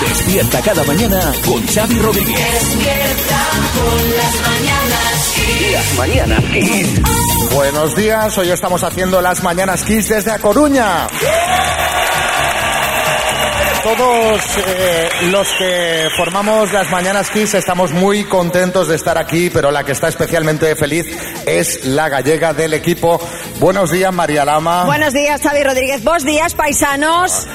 Despierta cada mañana con Xavi Rodríguez. Despierta con las mañanas Las mañanas Kiss. Buenos días, hoy estamos haciendo las Mañanas Kiss desde A Coruña. Todos eh, los que formamos las Mañanas Kiss estamos muy contentos de estar aquí, pero la que está especialmente feliz es la gallega del equipo. Buenos días, María Lama. Buenos días, Xavi Rodríguez. Buenos días, paisanos.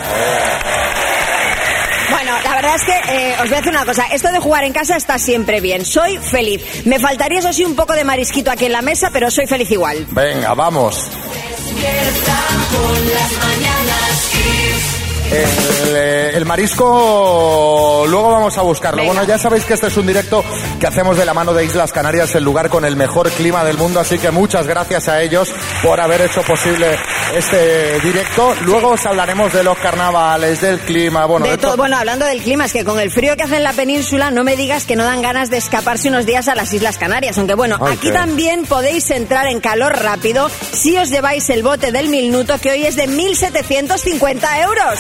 Bueno, la verdad es que eh, os voy a decir una cosa. Esto de jugar en casa está siempre bien. Soy feliz. Me faltaría, eso sí, un poco de marisquito aquí en la mesa, pero soy feliz igual. Venga, vamos. Despierta con las mañanas Kiss. El, eh, el marisco luego vamos a buscarlo. Venga. Bueno, ya sabéis que este es un directo que hacemos de la mano de Islas Canarias, el lugar con el mejor clima del mundo, así que muchas gracias a ellos por haber hecho posible este directo. Luego os hablaremos de los carnavales, del clima, bueno, De de todo, to- bueno, hablando del clima, es que con el frío que hace en la península, no me digas que no dan ganas de escaparse unos días a las Islas Canarias. Aunque bueno, Ay, aquí qué- también podéis entrar en calor rápido si os lleváis el bote del minuto, que hoy es de 1.750 euros.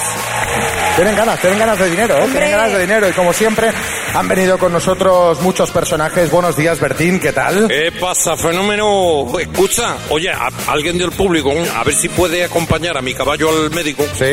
Tienen ganas, tienen ganas de dinero, ¿eh? Tienen ganas de dinero y como siempre han venido con nosotros muchos personajes. Buenos días, Bertín, ¿qué tal? ¿Qué pasa, fenómeno? Escucha, oye, a- alguien del público, a ver si puede acompañar a mi caballo al médico. Sí.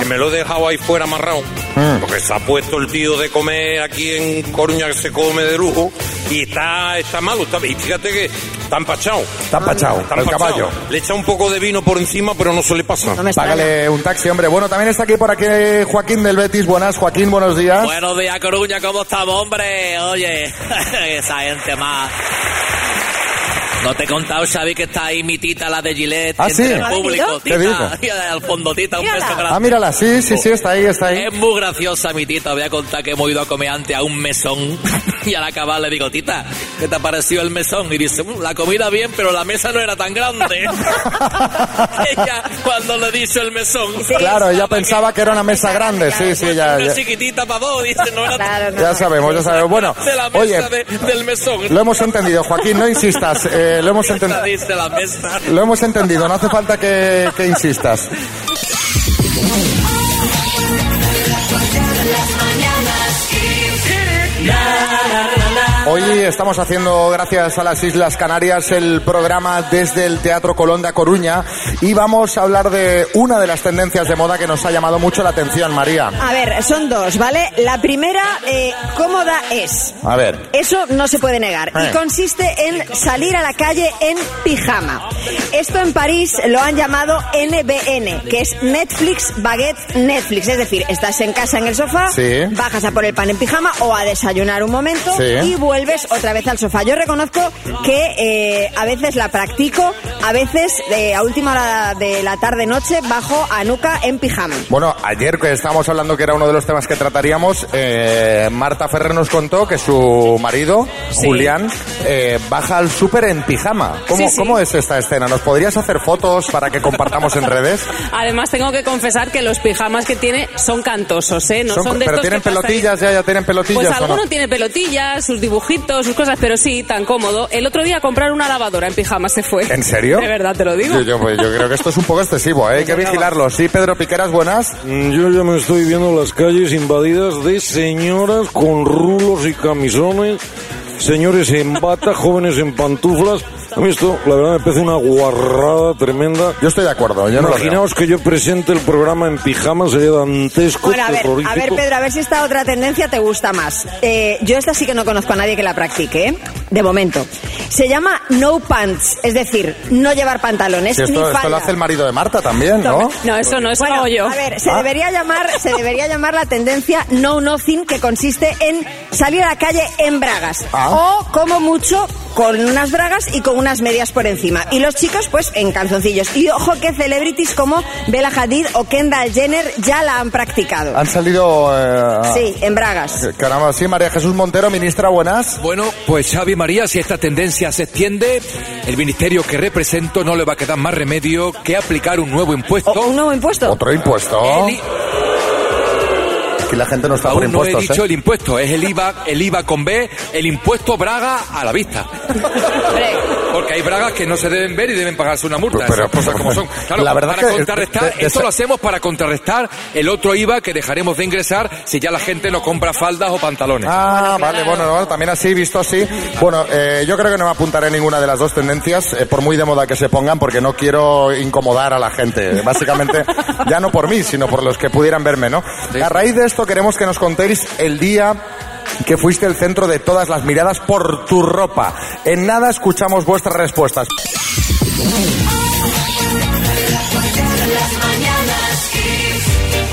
Que me lo he dejado ahí fuera amarrado. Mm. Porque se ha puesto el tío de comer aquí en Coruña, que se come de lujo. Y está, está malo. Está, y fíjate que está empachado. Está empachado, Está el caballo. Le echa un poco de vino por encima, pero no se le pasa. No. Págale un taxi, hombre. Bueno, también está aquí por aquí Joaquín del Betis. Buenas, Joaquín, buenos días. Buenos días, Coruña, ¿cómo estamos, hombre? Oye, esa gente más. No te he contado, Xavi, que está ahí mi tita, la de Gillette, ¿Ah, entre sí? el público. ¿Qué? Tita, mira, al fondo, tita, un beso grande. Ah, mírala, sí, sí, sí, está ahí, está ahí. Es muy graciosa mi tita, voy a contar que hemos ido a comer antes a un mesón y al acabar le digo, tita, ¿qué te ha parecido el mesón? Y dice, "Mm, la comida bien, pero la mesa no era tan grande. ella, cuando le dice el mesón... Claro, ella pensaba que era una mesa grande, sí, sí, ya, Una ya, chiquitita para dos, dice, no era Claro, no, ya sabemos, ya sabemos. Bueno, de la mesa oye, de- del mesón. lo hemos entendido, Joaquín, no insistas, eh, lo hemos entendido. Lo hemos entendido, no hace falta que, que insistas. Hoy estamos haciendo, gracias a las Islas Canarias, el programa desde el Teatro Colón de A Coruña y vamos a hablar de una de las tendencias de moda que nos ha llamado mucho la atención, María. A ver, son dos, ¿vale? La primera, eh, cómoda es. A ver, Eso no se puede negar. Eh. Y consiste en salir a la calle en pijama. Esto en París lo han llamado NBN, que es Netflix Baguette Netflix. Es decir, estás en casa en el sofá, Sí. bajas a por el pan en pijama o a desayunar un momento Sí. y vuelves otra vez al sofá. Yo reconozco que eh, a veces la practico, a veces eh, a última hora de la tarde-noche bajo a nuca en pijama. Bueno, ayer que estábamos hablando que era uno de los temas que trataríamos, eh, Marta Ferrer nos contó que su marido, Julián, eh, baja al súper en pijama. ¿Cómo, Sí, sí. ¿Cómo es esta escena? ¿Nos podrías hacer fotos para que compartamos en redes? Además, tengo que confesar que los pijamas que tiene son cantosos, ¿eh? No Son- son, de pero estos tienen que pelotillas, ya, ya tienen pelotillas. Pues ¿o no? alguno tiene pelotillas, sus dibujitos, sus cosas, pero sí, tan cómodo. El otro día a comprar una lavadora en pijama se fue. ¿En serio? De verdad, te lo digo. Yo, yo, pues, yo creo que esto es un poco excesivo, ¿eh? hay que vigilarlo. Sí, Pedro Piqueras, buenas. Mm, Yo ya me estoy viendo las calles invadidas de señoras con rulos y camisones, señores en bata, jóvenes en pantuflas. A mí esto, la verdad, me parece una guarrada tremenda. Yo estoy de acuerdo, yo no. Imaginaos que yo presente el programa en pijama, sería dantesco, Bueno, a ver, a ver, Pedro, a ver si esta otra tendencia te gusta más. Eh, yo esta sí que no conozco a nadie que la practique, ¿eh? De momento. Se llama no pants, es decir, no llevar pantalones ni esto, falda. esto lo hace el marido de Marta también, ¿no? No, eso no, eso Bueno, lo hago yo. a ver, se Ah. debería llamar, se debería llamar la tendencia no nothing, que consiste en salir a la calle en bragas Ah. o como mucho con unas bragas y con unas medias por encima. Y los chicos, pues, en calzoncillos. Y ojo que celebrities como Bella Hadid o Kendall Jenner ya la han practicado. Han salido... eh, Sí, en bragas. Caramba, sí, María Jesús Montero, ministra, buenas. Bueno, pues Xavi María, si esta tendencia se extiende, el ministerio que represento no le va a quedar más remedio que aplicar un nuevo impuesto. ¿O un nuevo impuesto? Otro impuesto. El Aquí la gente no está por Aún no he impuestos, dicho ¿eh? el impuesto, es el IVA, el IVA con B, el impuesto Braga a la vista. Porque que hay bragas que no se deben ver y deben pagarse una multa. Pero- Esas cosas como son. Claro, la verdad para que- contrarrestar, de- de- esto lo hacemos para contrarrestar el otro IVA que dejaremos de ingresar si ya la gente no compra faldas o pantalones. Ah, vale, bueno, no, también así, visto así. Bueno, eh, yo creo que no me apuntaré ninguna de las dos tendencias, eh, por muy de moda que se pongan, porque no quiero incomodar a la gente. Básicamente, ya no por mí, sino por los que pudieran verme, ¿no? A raíz de esto queremos que nos contéis el día que fuiste el centro de todas las miradas por tu ropa. En nada escuchamos vuestras respuestas.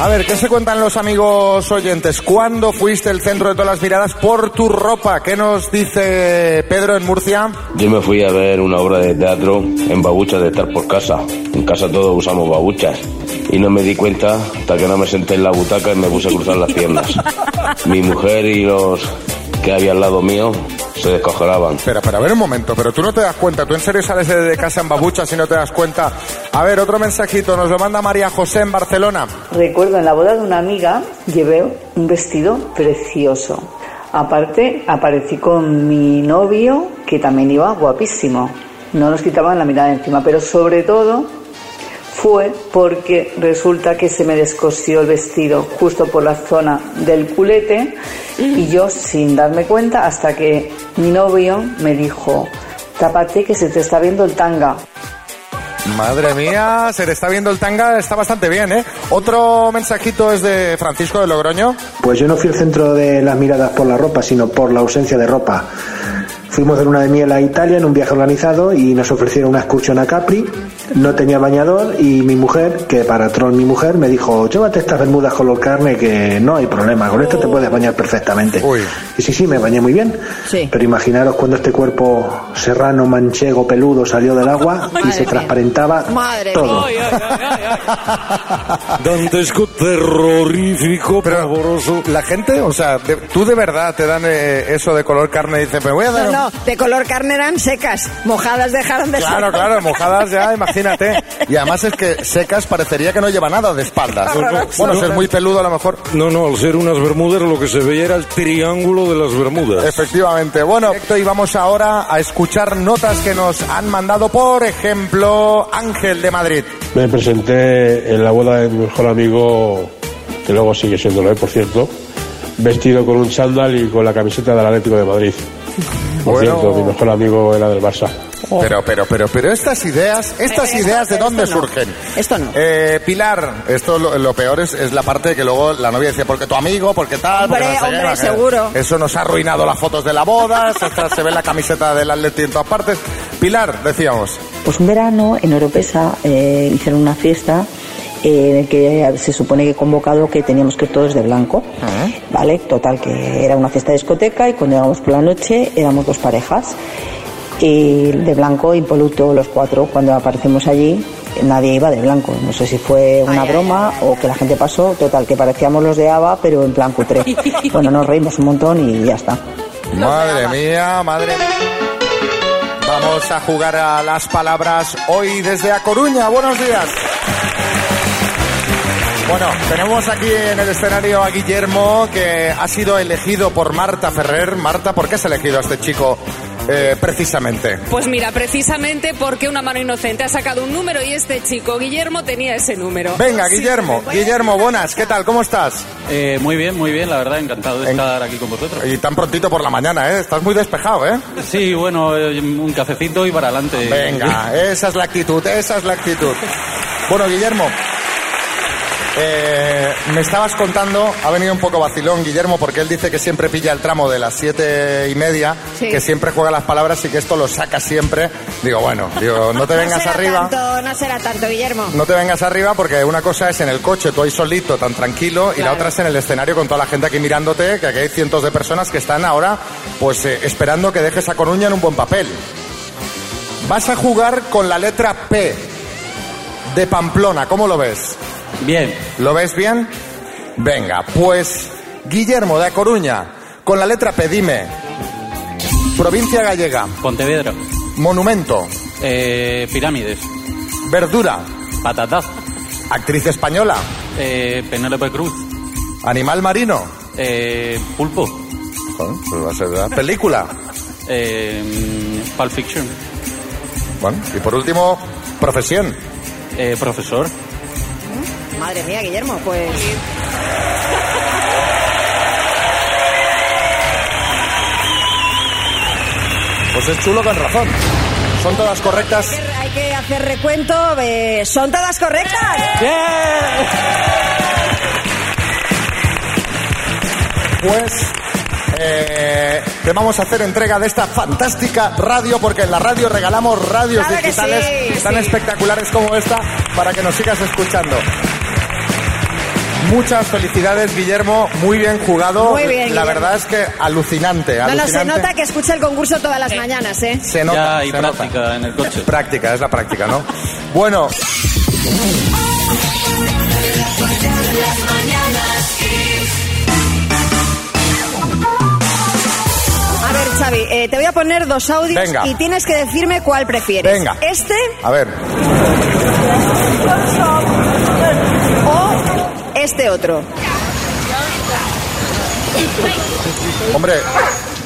A ver, ¿qué se cuentan los amigos oyentes? ¿Cuándo fuiste el centro de todas las miradas por tu ropa? ¿Qué nos dice Pedro en Murcia? Yo me fui a ver una obra de teatro en babuchas de estar por casa. En casa todos usamos babuchas. Y no me di cuenta hasta que no me senté en la butaca y me puse a cruzar las piernas. Mi mujer y los que había al lado mío se descojonaban. Espera, pero a ver un momento, pero tú no te das cuenta, tú en serio sales de, casa en babuchas y no te das cuenta. A ver, otro mensajito, nos lo manda María José en Barcelona. Recuerdo en la boda de una amiga llevé un vestido precioso. Aparte, aparecí con mi novio, que también iba guapísimo. No nos quitaban la mirada encima, pero sobre todo fue porque resulta que se me descosió el vestido justo por la zona del culete y yo sin darme cuenta hasta que mi novio me dijo, tápate que se te está viendo el tanga. Madre mía, se le está viendo el tanga, está bastante bien, ¿eh? Otro mensajito es de Francisco de Logroño. Pues yo no fui el centro de las miradas por la ropa, sino por la ausencia de ropa. Fuimos de luna de miel a Italia en un viaje organizado y nos ofrecieron una excursión a Capri. No tenía bañador y mi mujer, que para troll mi mujer, me dijo, llévate estas bermudas color carne que no hay problema, con esto te puedes bañar perfectamente. Y sí, sí, me bañé muy bien. Pero imaginaros cuando este cuerpo serrano, manchego, peludo salió del agua y se transparentaba Madre todo. Dantesco, terrorífico, pavoroso. La gente, o sea, de- tú de verdad te dan eh, eso de color carne y dices, me voy a dar... No, un- no, de color carne eran secas, mojadas dejaron de ser. Claro, claro, mojadas ya, imagínate. Y además es que secas parecería que no lleva nada de espaldas. Bueno, ser muy peludo a lo mejor. No, no, al ser unas bermudas lo que se veía era el triángulo de las bermudas. Efectivamente. Bueno, perfecto, y vamos ahora a escuchar notas que nos han mandado, por ejemplo, Ángel de Madrid. Me presenté en la boda de mi mejor amigo, que luego sigue siéndolo, ¿eh? por cierto, vestido con un chándal y con la camiseta del Atlético de Madrid. Por Bueno. cierto, mi mejor amigo era del Barça. Pero, pero, pero, pero estas ideas, estas Eh, esto- ideas, ¿de esto dónde no. surgen? Esto no. Eh, Pilar, esto lo, lo peor es, es la parte que luego la novia decía, porque tu amigo, porque tal, porque Hombre, no sé qué, hombre, la- seguro. Eso nos ha arruinado las fotos de la boda, se, se ve la camiseta del Atleti en todas partes. Pilar, decíamos. Pues un verano en Oropesa eh, hicieron una fiesta en el que se supone que he convocado que teníamos que ir todos de blanco. Vale, total, que era una fiesta de discoteca y cuando llegamos por la noche éramos dos parejas. Y de blanco, impoluto los cuatro. Cuando aparecemos allí, nadie iba de blanco. No sé si fue una broma o que la gente pasó. Total, que parecíamos los de Ava, pero en plan cutre. Bueno, nos reímos un montón y ya está. Madre mía, madre mía. Vamos a jugar a las palabras hoy desde A Coruña. Buenos días. Bueno, tenemos aquí en el escenario a Guillermo, que ha sido elegido por Marta Ferrer. Marta, ¿por qué has elegido a este chico eh, precisamente? Pues mira, precisamente porque una mano inocente ha sacado un número y este chico, Guillermo, tenía ese número. Venga, Sí. Guillermo. Guillermo, buenas. ¿Qué tal? ¿Cómo estás? Eh, muy bien, muy bien, la verdad, encantado de estar aquí con vosotros. Y tan prontito por la mañana, ¿eh? Estás muy despejado, ¿eh? Sí, bueno, eh, un cafecito y para adelante. Venga, esa es la actitud, esa es la actitud. Bueno, Guillermo, eh, me estabas contando, ha venido un poco vacilón Guillermo, porque él dice que siempre pilla el tramo de las siete y media, Sí. que siempre juega las palabras y que esto lo saca siempre. Digo, bueno, digo, no te vengas será arriba. Tanto, no será tanto, Guillermo. No te vengas arriba porque una cosa es en el coche, tú ahí solito, tan tranquilo, y la otra es en el escenario con toda la gente aquí mirándote, que aquí hay cientos de personas que están ahora pues eh, esperando que dejes a Coruña en un buen papel. Vas a jugar con la letra P de Pamplona, ¿cómo lo ves? Bien. ¿Lo ves bien? Venga, pues Guillermo de A Coruña, con la letra P, dime. Provincia gallega. Pontevedra. Monumento. Eh, pirámides. Verdura. Patatas. Actriz española. Eh, Penélope Cruz. Animal marino. Eh, pulpo. Pues va a ser verdad. Película. Eh, Pulp Fiction. Bueno, y por último, profesión. Eh, profesor. Madre mía, Guillermo, pues... Pues es chulo con razón. Son todas correctas. Hay que hacer recuento. eh, ¿Son todas correctas? Pues eh, te vamos a hacer entrega de esta fantástica radio, porque en la radio regalamos radios Claro digitales sí, tan sí. espectaculares como esta para que nos sigas escuchando. Muchas felicidades, Guillermo. Muy bien jugado. Muy bien, La Guillermo. verdad es que alucinante. No, no, se alucinante. nota que escucha el concurso todas las mañanas, ¿eh? Se nota. Ya, y se práctica nota. en el coche. Práctica, es la práctica, ¿no? Bueno. A ver, Xavi, eh, te voy a poner dos audios Venga. y tienes que decirme cuál prefieres. Venga. ¿Este a ver. Este otro? Hombre,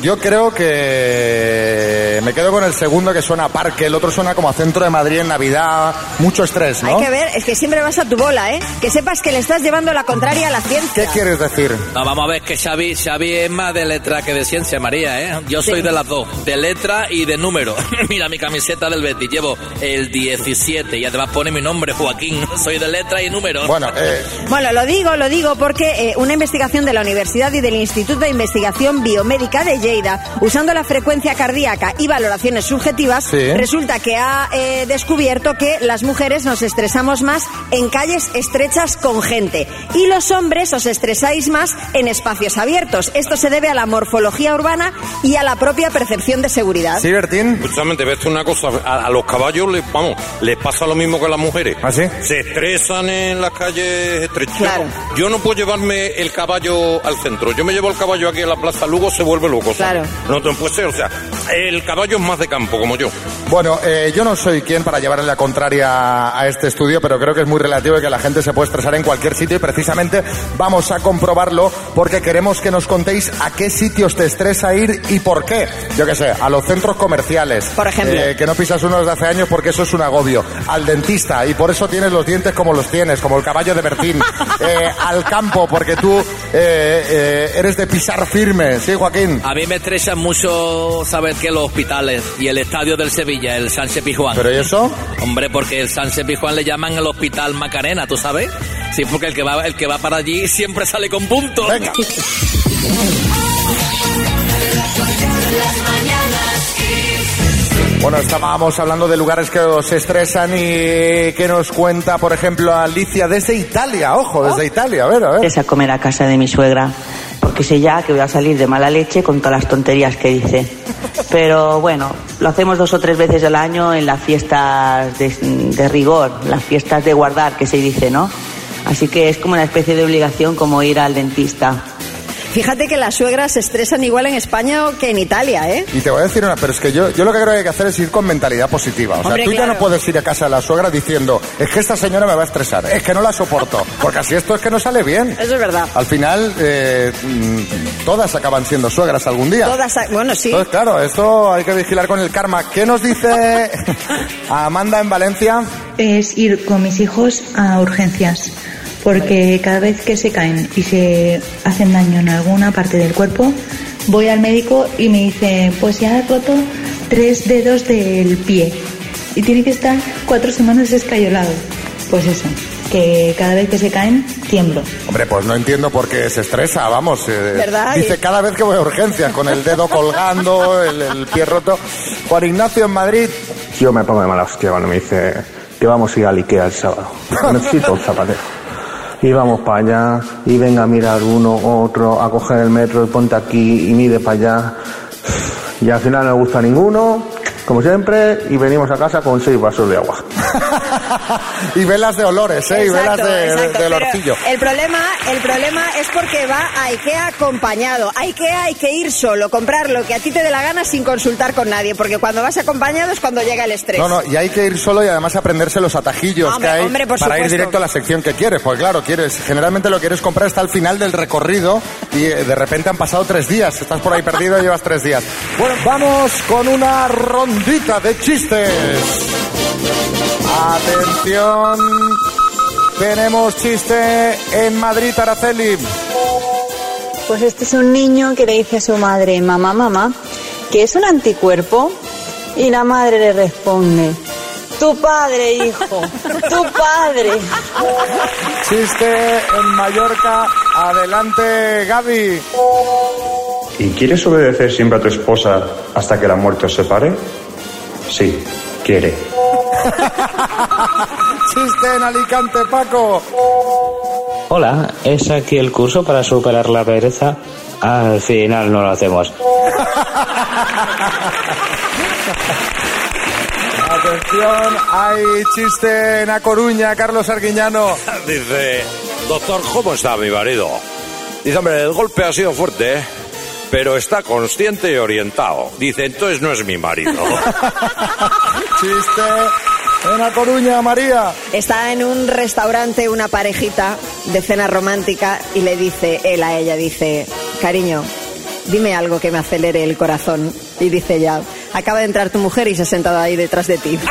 yo creo que me quedo con el segundo que suena a parque, el otro suena como a centro de Madrid en Navidad, mucho estrés, ¿no? Hay que ver, es que siempre vas a tu bola, ¿eh? Que sepas que le estás llevando la contraria a la ciencia. ¿Qué quieres decir? No, vamos a ver que Xavi, Xavi es más de letra que de ciencia, María, ¿eh? Yo soy Sí. de las dos, de letra y de número. Mira mi camiseta del Betis, llevo el 17 y además pone mi nombre, Joaquín. Soy de letra y número. Bueno, eh, Bueno, lo digo, lo digo porque eh, una investigación de la Universidad y del Instituto de Investigación Biomédica de Lleida, usando la frecuencia cardíaca y valoraciones subjetivas, Sí. resulta que ha eh, descubierto que las mujeres nos estresamos más en calles estrechas con gente y los hombres os estresáis más en espacios abiertos. Esto se debe a la morfología urbana y a la propia percepción de seguridad. ¿sí, Bertín? Justamente, ves tú una cosa, a, a los caballos les, vamos, les pasa lo mismo que a las mujeres. ¿Ah, sí? Se estresan en las calles estrechas. Claro. Yo no puedo llevarme el caballo al centro. Yo me llevo el caballo aquí a la Plaza Lugo, se vuelve loco. Claro. No te puede ser, o sea, el caballo es más de campo, como yo. Bueno, eh, yo no soy quien para llevarle la contraria a este estudio, pero creo que es muy relativo y que la gente se puede estresar en cualquier sitio y precisamente vamos a comprobarlo porque queremos que nos contéis a qué sitios te estresa ir y por qué. Yo qué sé, a los centros comerciales. Por ejemplo. Eh, que no pisas uno desde hace años porque eso es un agobio. Al dentista y por eso tienes los dientes como los tienes, como el caballo de Bertín. Eh, al campo porque tú eh, eh, eres de pisar firme. ¿Sí, Joaquín? A mí me estresa mucho saber que los hospitales y el estadio del Sevilla, el Sánchez Pizjuán. ¿Pero y eso? Hombre, porque el Sánchez Pizjuán le llaman el Hospital Macarena, ¿tú sabes? Sí, porque el que va, el que va para allí siempre sale con puntos. Venga. Bueno, estábamos hablando de lugares que os estresan y que nos cuenta, por ejemplo, Alicia desde Italia. Ojo, desde Italia. A ver, a ver. Es a comer a casa de mi suegra, porque sé ya que voy a salir de mala leche con todas las tonterías que dice. Pero bueno, lo hacemos dos o tres veces al año en las fiestas de, de rigor, las fiestas de guardar, que se dice, ¿no? Así que es como una especie de obligación como ir al dentista. Fíjate que las suegras se estresan igual en España que en Italia, ¿eh? Y te voy a decir una, pero es que yo, yo lo que creo que hay que hacer es ir con mentalidad positiva. O sea, Hombre, tú ya no puedes ir a casa de la suegra diciendo, es que esta señora me va a estresar, es que no la soporto, porque así esto es que no sale bien. Eso es verdad. Al final, eh, mm, todas acaban siendo suegras algún día. Todas, bueno, sí. Entonces, claro, esto hay que vigilar con el karma. ¿Qué nos dice Amanda en Valencia? es ir con mis hijos a urgencias, porque cada vez que se caen y se hacen daño en alguna parte del cuerpo, voy al médico y me dice, pues ya has roto tres dedos del pie y tiene que estar cuatro semanas escayolado. Pues eso, que cada vez que se caen, tiemblo. Hombre, pues no entiendo por qué se estresa, vamos. eh, ¿Verdad? Dice cada vez que voy a urgencias, con el dedo colgando, el, el pie roto. Juan Ignacio en Madrid. Yo me pongo de mala hostia cuando me dice que vamos a ir al Ikea el sábado. Necesito un zapatero. Y vamos para allá, y venga a mirar uno, otro, a coger el metro ponte aquí y mide para allá. Y al final no me gusta ninguno, como siempre, y venimos a casa con seis vasos de agua. y velas de olores, ¿eh? y velas de, exacto, del. El problema, el problema es porque va a IKEA acompañado. A IKEA hay que ir solo, comprar lo que a ti te dé la gana sin consultar con nadie, porque cuando vas acompañado es cuando llega el estrés. No, no, y hay que ir solo y además aprenderse los atajillos Hombre, que hay hombre, para ir directo a la sección que quieres. Pues claro, quieres, generalmente lo quieres comprar hasta el final del recorrido y eh, de repente han pasado tres días. Estás por ahí perdido y llevas tres días. Bueno, vamos con una ronda tandita de chistes. Atención, tenemos chiste en Madrid, Araceli. Pues este es un niño que le dice a su madre, mamá, mamá, que es un anticuerpo. Y la madre le responde, tu padre, hijo, tu padre. Chiste en Mallorca. Adelante, Gaby. ¿Y quieres obedecer siempre a tu esposa hasta que la muerte os separe? Sí, quiere. Chiste en Alicante, Paco. Hola, ¿es aquí el curso para superar la pereza? Al final no lo hacemos. Atención, hay chiste en A Coruña, Carlos Arguiñano. Dice, doctor, ¿cómo está mi marido? Dice, hombre, el golpe ha sido fuerte, ¿eh? pero está consciente y orientado. Dice, entonces no es mi marido. Chiste en A Coruña, María. Está en un restaurante una parejita de cena romántica y le dice él a ella, dice, cariño, dime algo que me acelere el corazón. Y dice ella, acaba de entrar tu mujer y se ha sentado ahí detrás de ti.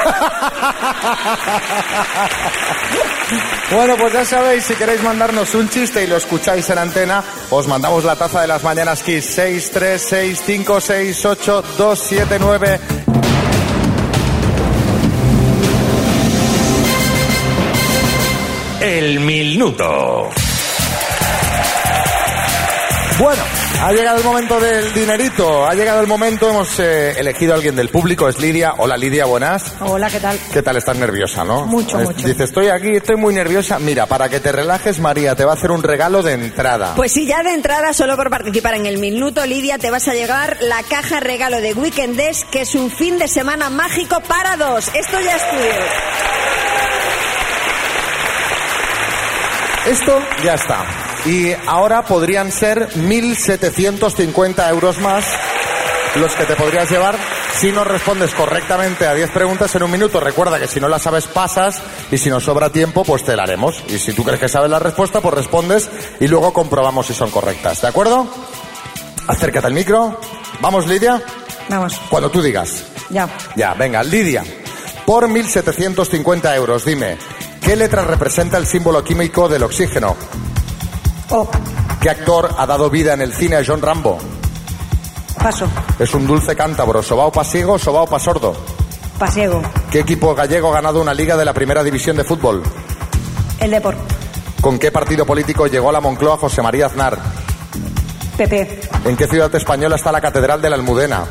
Bueno, pues ya sabéis, si queréis mandarnos un chiste y lo escucháis en antena, os mandamos la taza de las mañanas Kiss 636568279. El minuto. Bueno, ha llegado el momento del dinerito, ha llegado el momento, hemos eh, elegido a alguien del público, es Lidia. Hola Lidia, buenas. Hola, ¿qué tal? ¿Qué tal? Estás nerviosa, ¿no? Mucho, Es- mucho. Dice, estoy aquí, estoy muy nerviosa. Mira, para que te relajes, María, te va a hacer un regalo de entrada. Pues sí, ya de entrada, solo por participar en el minuto, Lidia, te vas a llevar la caja regalo de Weekend Days, que es un fin de semana mágico para dos. Esto ya es tuyo. Esto ya está. Y ahora podrían ser 1.750 euros más los que te podrías llevar si no respondes correctamente a 10 preguntas en un minuto. Recuerda que si no las sabes, pasas y si nos sobra tiempo, pues te la haremos. Y si tú crees que sabes la respuesta, pues respondes y luego comprobamos si son correctas. ¿De acuerdo? Acércate al micro. Vamos, Lidia. Vamos, Cuando tú digas. ya. Ya, venga, Lidia. Por 1.750 euros, dime, ¿qué letra representa el símbolo químico del oxígeno? O. ¿Qué actor ha dado vida en el cine a John Rambo? Paso. Es un dulce cántabro, sobao pasiego o sobao pasordo. Pasiego. ¿Qué equipo gallego ha ganado una liga de la primera división de fútbol? El Depor. ¿Con qué partido político llegó a la Moncloa José María Aznar? PP. ¿En qué ciudad española está la Catedral de la Almudena?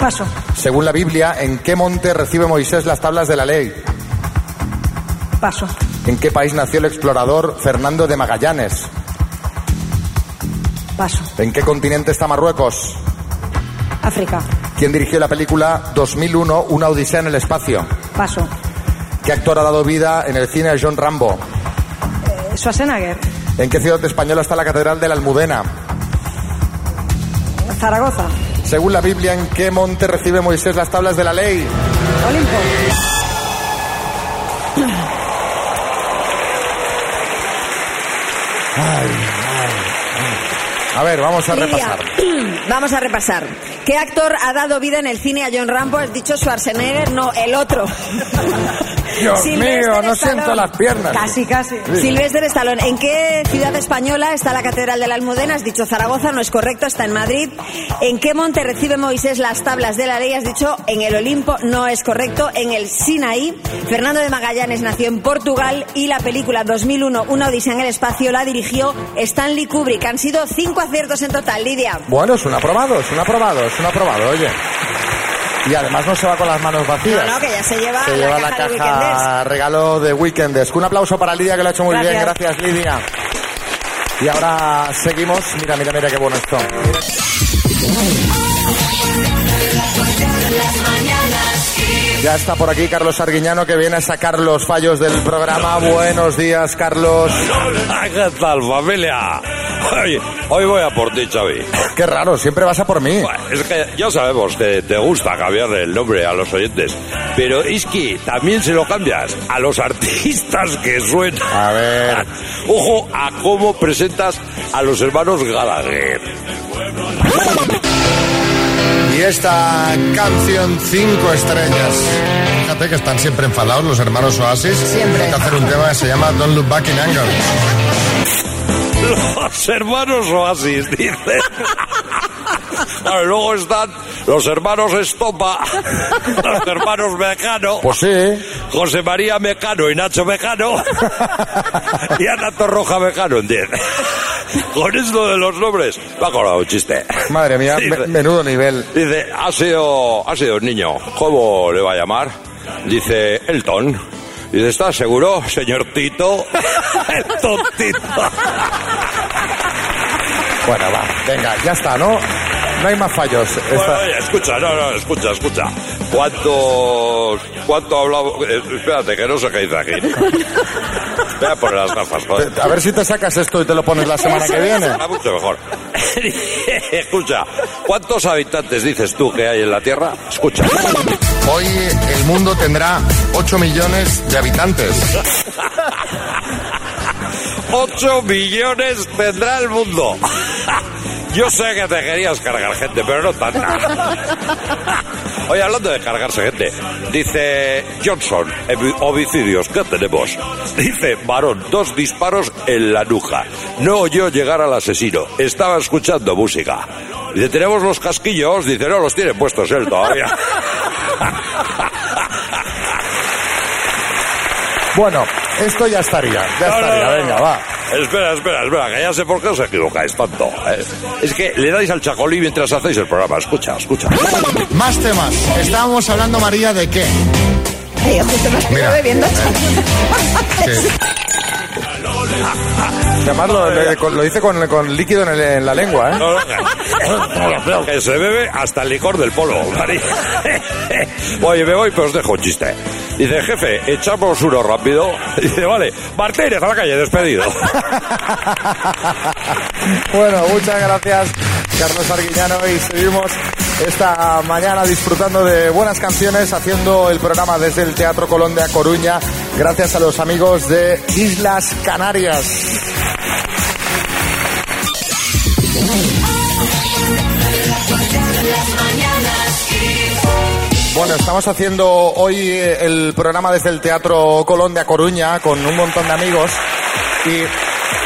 Paso. Según la Biblia, ¿en qué monte recibe Moisés las tablas de la ley? Paso. ¿En qué país nació el explorador Fernando de Magallanes? Paso. ¿En qué continente está Marruecos? África. ¿Quién dirigió la película 2001, Una Odisea en el Espacio? Paso. ¿Qué actor ha dado vida en el cine a John Rambo? Eh, Schwarzenegger. ¿En qué ciudad española está la Catedral de la Almudena? Zaragoza. Según la Biblia, ¿en qué monte recibe Moisés las tablas de la ley? Olimpo. A ver, vamos a repasar. Vamos a repasar. ¿Qué actor ha dado vida en el cine a John Rambo? Has dicho Schwarzenegger, no, el otro. Dios Sylvester mío, no Stallone. siento las piernas. Casi, casi. Silvestre Stallone. ¿En qué ciudad española está la Catedral de la Almudena? Has dicho Zaragoza, no es correcto, está en Madrid. ¿En qué monte recibe Moisés las tablas de la ley? Has dicho en el Olimpo, no es correcto, en el Sinaí. Fernando de Magallanes nació en Portugal y la película 2001, Una Odisea en el Espacio, la dirigió Stanley Kubrick. Han sido cinco aciertos en total, Lidia. Bueno, es un aprobado, es un aprobado, es un aprobado, oye. Y además no se va con las manos vacías. No, no, que ya se lleva Se la lleva caja la de caja Weekenders. regalo de Weekenders. Un aplauso para Lidia que lo ha hecho muy bien. Gracias. Gracias, Lidia. Y ahora seguimos. Mira, mira, mira qué bueno esto. Ya está por aquí Carlos Arguiñano que viene a sacar los fallos del programa. Buenos días, Carlos. ¿Qué tal, familia? Hoy voy a por ti, Xavi. Qué raro, siempre vas a por mí. Es que ya sabemos que te gusta cambiarle el nombre a los oyentes, pero es que también se lo cambias a los artistas que suenan. A ver. Ojo a cómo presentas a los hermanos Gallagher. y esta canción cinco estrellas. Fíjate que están siempre enfadados los hermanos Oasis. Siempre. Hay que hacer un tema que se llama Don't Look Back in Anger. Los hermanos Oasis, dice. Claro, y luego están los hermanos Estopa, los hermanos Mecano. Pues sí. José María Mecano y Nacho Mecano. y Ana Torroja Mecano, ¿entiendes? Con esto de los nombres, me ha acordado un chiste. Madre mía, Dice- me- menudo nivel. Dice, ha sido, ha sido un niño. ¿Cómo le va a llamar? Dice, Elton. Dice, ¿estás seguro, señor Tito? Elton Tito. Bueno, va, venga, ya está, ¿no? No hay más fallos. Esta- Bueno, oye, escucha, no, no, escucha, escucha. ¿Cuántos, cuánto hablamos? eh, espérate, que no sé qué dice aquí. Voy a poner las gafas, joder. A ver si te sacas esto y te lo pones la semana que viene. Mucho mejor. Escucha, ¿cuántos habitantes dices tú que hay en la Tierra? Escucha. Hoy el mundo tendrá 8 millones de habitantes. 8 millones tendrá el mundo. Yo sé que te querías cargar gente, pero no tanta. Oye, hablando de cargarse gente, dice Johnson, "Hevi- homicidios, ¿qué tenemos? Dice, varón, dos disparos en la nuca. No oyó llegar al asesino, estaba escuchando música. Dice, tenemos los casquillos, dice, no, los tiene puestos él todavía. Bueno, esto ya estaría, ya No, no, estaría, no, venga, va. Espera, espera, espera, que ya sé por qué os equivocáis tanto. ¿eh? Es que le dais al chacolí mientras hacéis el programa. Escucha, escucha. Más temas. Estábamos hablando, María, de qué. Ay, justo me Mira. bebiendo. Sí. Además lo, con- lo dice con, con líquido en, el- en la lengua, ¿eh? No, no, que, que se bebe hasta el licor del polo, Mari. Oye, me voy, pero os dejo un chiste. Dice, jefe, echamos uno rápido. Dice, vale, Martínez a la calle, despedido. Bueno, muchas gracias, Carlos Arguiñano, y seguimos esta mañana disfrutando de buenas canciones, haciendo el programa desde el Teatro Colón de Coruña, gracias a los amigos de Islas Canarias. Bueno, estamos haciendo hoy eh, el programa desde el Teatro Colón de A Coruña con un montón de amigos y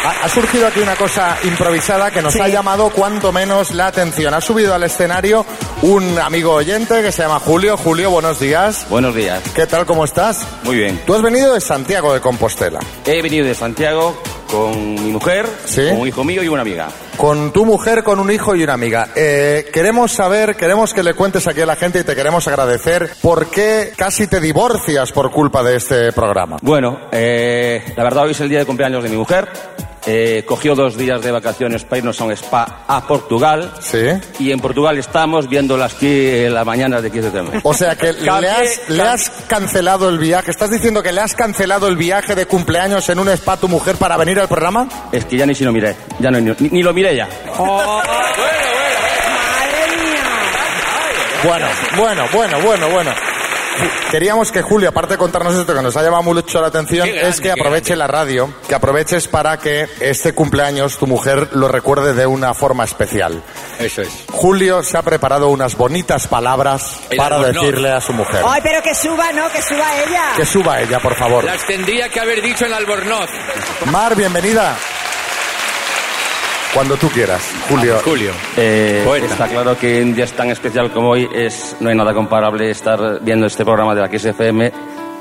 ha, ha surgido aquí una cosa improvisada que nos ha llamado cuanto menos la atención. Ha subido al escenario un amigo oyente que se llama Julio. Julio, buenos días. Buenos días. ¿Qué tal? ¿Cómo estás? Muy bien. Tú has venido de Santiago de Compostela. He venido de Santiago con mi mujer, con un hijo mío y una amiga. Con tu mujer, con un hijo y una amiga. Eh, queremos saber, queremos que le cuentes aquí a la gente y te queremos agradecer por qué casi te divorcias por culpa de este programa. Bueno, eh, la verdad hoy es el día de cumpleaños de mi mujer. Eh, cogió dos días de vacaciones para irnos a un spa a Portugal. Sí. Y en Portugal estamos viéndolas aquí en las mañanas de 15 de septiembre. O sea que le has, le has cancelado el viaje. ¿Estás diciendo que le has cancelado el viaje de cumpleaños en un spa a tu mujer para venir al programa? Es que ya ni si lo miré. Ya no, ni, ni lo miré ya. Bueno, bueno, bueno, bueno, bueno. Queríamos que Julio, aparte de contarnos esto que nos ha llamado mucho la atención, grande, es que aproveche la radio, que aproveches para que este cumpleaños tu mujer lo recuerde de una forma especial. Eso es. Julio se ha preparado unas bonitas palabras El para decirle a su mujer. Ay, pero que suba, no, que suba ella. Que suba ella, por favor. Las tendría que haber dicho en Albornoz. Mar, bienvenida. Cuando tú quieras, Julio. Julio. Eh, está claro que un día tan especial como hoy es, no hay nada comparable estar viendo este programa de la XFM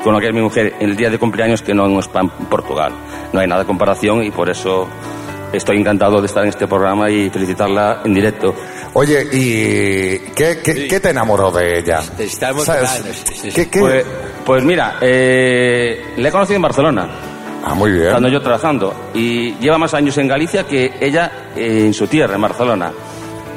con lo que es mi mujer en el día de cumpleaños que no en un spa en Portugal. No hay nada de comparación y por eso estoy encantado de estar en este programa y felicitarla en directo. Oye, ¿y qué, qué- qué te enamoró de ella? Está ¿Sabes? emocionado. sí, sí, sí. ¿Qué- qué- Pues, pues mira, eh, le he conocido en Barcelona. Ah, muy bien. Estando yo trabajando. Y lleva más años en Galicia que ella eh, en su tierra, en Barcelona.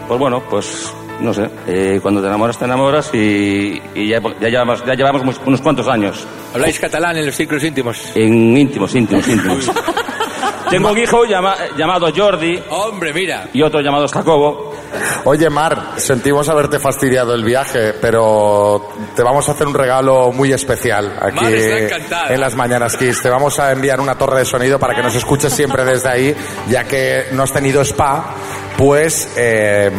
Pues bueno, pues no sé. eh, cuando te enamoras, te enamoras y, y ya, ya llevamos, ya llevamos unos- unos cuantos años. ¿Habláis catalán en los círculos íntimos? En íntimos, íntimos, íntimos. Tengo un hijo llama- llamado Jordi Hombre, mira. y otro llamado Jacobo. Oye, Mar, sentimos haberte fastidiado el viaje, pero te vamos a hacer un regalo muy especial aquí Mar está en las Mañanas Kiss. Te vamos a enviar una torre de sonido para que nos escuches siempre desde ahí, ya que no has tenido spa, pues eh,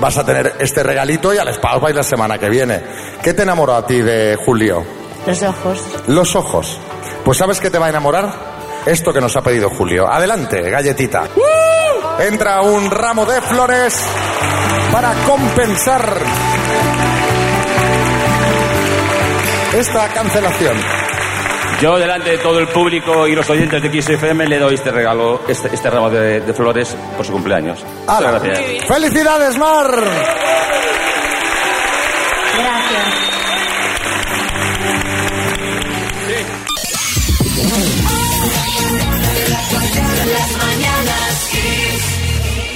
vas a tener este regalito y al spa os vais la semana que viene. ¿Qué te enamoró a ti de Julio? Los ojos. Los ojos. Pues ¿sabes qué te va a enamorar? Esto que nos ha pedido Julio. Adelante, galletita. Entra un ramo de flores para compensar esta cancelación. Yo, delante de todo el público y los oyentes de XFM, le doy este regalo, este, este ramo de, de flores por su cumpleaños. Muchas gracias. ¡Felicidades, Mar!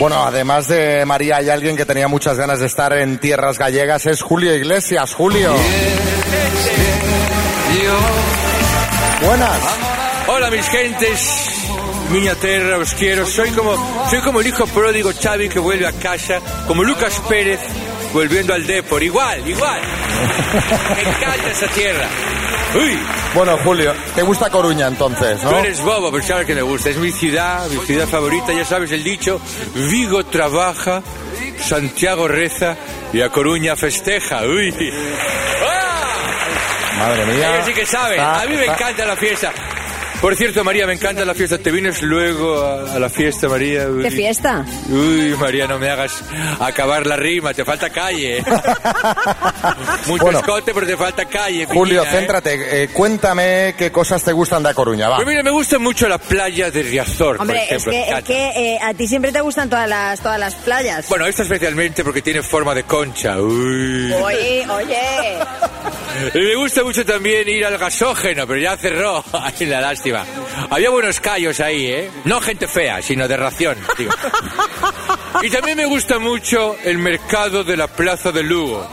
Bueno, además de María, hay alguien que tenía muchas ganas de estar en tierras gallegas. Es Julio Iglesias. Julio. Buenas. Hola mis gentes, miña terra, os quiero. Soy como, soy como el hijo pródigo Xavi que vuelve a casa, como Lucas Pérez volviendo al Depor. Igual, igual. Me encanta esa tierra. Uy, Bueno, Julio, ¿te gusta Coruña entonces, no? tú eres bobo, pero sabes que me gusta. Es mi ciudad, mi ciudad favorita. Ya sabes el dicho, Vigo trabaja, Santiago reza y a Coruña festeja. Uy. Madre mía. Ellos sí que saben. Está- a mí me está- encanta la fiesta. Por cierto, María, me encanta la fiesta. ¿Te vienes luego a, a la fiesta, María? Uy. ¿Qué fiesta? Uy, María, no me hagas acabar la rima, te falta calle. Mucho Bueno. escote, pero te falta calle. Julio, piñina, ¿eh? céntrate. eh, cuéntame qué cosas te gustan de A Coruña, va. Pues mira, me gusta mucho la playa de Riazor, Hombre, por ejemplo. es que, es encanta. que eh, a ti siempre te gustan todas las, todas las playas. Bueno, esta especialmente porque tiene forma de concha. Uy. Oye, oye. Y me gusta mucho también ir al gasógeno, pero ya cerró. Ay, la lástima. Había buenos callos ahí, ¿eh? No gente fea, sino de ración. Y también me gusta mucho el mercado de la Plaza de Lugo.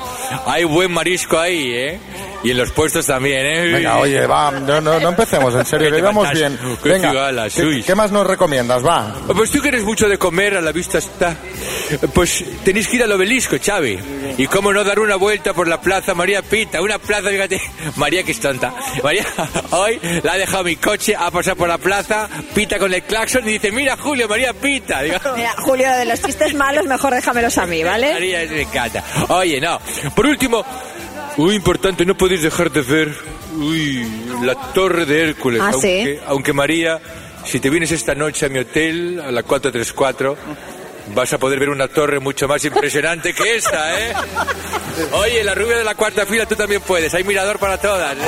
Hay buen marisco ahí, ¿eh? Y en los puestos también, ¿eh? Venga, oye, va, no, no, no empecemos, en serio, ¿Qué que faltas? bien. Venga, ¿qué, más nos recomiendas? Va. Pues tú que eres mucho de comer, a la vista está. Pues tenéis que ir al obelisco, Xavi. Y cómo no dar una vuelta por la plaza María Pita. Una plaza, fíjate. María que es tonta. María hoy la ha dejado mi coche, ha pasado por la plaza, pita con el claxon y dice, mira Julio, María Pita. Digo, Mira, Julio, de los chistes malos, mejor déjamelos a mí, ¿vale? María me encanta. Oye, no. Por último, muy importante, no podéis dejar de ver uy, la Torre de Hércules. Ah, ¿sí? aunque, María, si te vienes esta noche a mi hotel, a la 434, vas a poder ver una torre mucho más impresionante que esta, ¿eh? Oye, la rubia de la cuarta fila tú también puedes. Hay mirador para todas. ¿eh?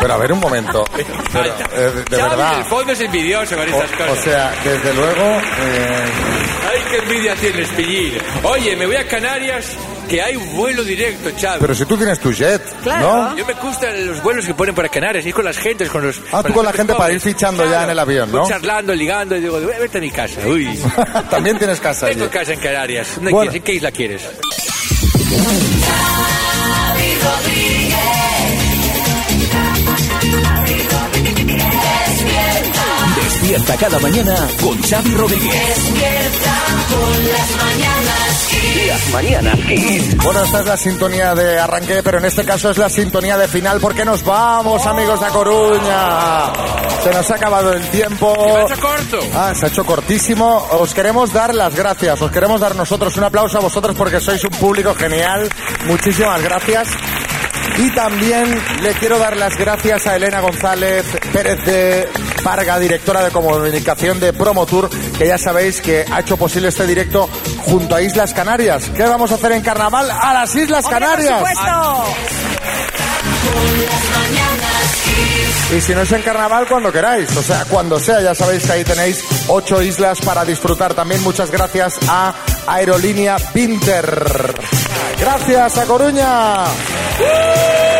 Pero a ver un momento. Pero, eh, de Xavi, verdad. El fondo es envidioso con O, estas o cosas. sea, desde luego. eh, Ay, qué envidia tienes, Pillín. Oye, me voy a Canarias, que hay vuelo directo, Xavi. pero si tú tienes tu jet, ¿no? Yo me gustan los vuelos que ponen para Canarias, ir con las gentes, con los... Ah, tú con la gente para ir fichando ya en el avión, ¿no? Voy charlando, ligando, y digo, "Voy, vete a mi casa. Uy, También tienes casa allí. tengo casa en Canarias. ¿Dónde Bueno. quieres? ¿En qué isla quieres? Xavi Rodríguez. Despierta, Despierta cada mañana con Xavi Rodríguez. despierta con las mañanas Kiss. Las mañanas Kiss. Bueno, esta es la sintonía de arranque, pero en este caso es la sintonía de final porque nos vamos, amigos de Coruña. Se nos ha acabado el tiempo. Se ha hecho corto. Ah, se ha hecho cortísimo. Os queremos dar las gracias. Os queremos dar nosotros un aplauso a vosotros porque sois un público genial. Muchísimas gracias. Y también le quiero dar las gracias a Elena González Pérez de Varga, directora de comunicación de Promotour, que ya sabéis que ha hecho posible este directo junto a Islas Canarias. ¿Qué vamos a hacer en carnaval? ¡A las Islas Canarias! Y si no es en carnaval, cuando queráis. O sea, cuando sea, ya sabéis que ahí tenéis ocho islas para disfrutar. También muchas gracias a Aerolínea Pinter. Gracias a Coruña. Uh!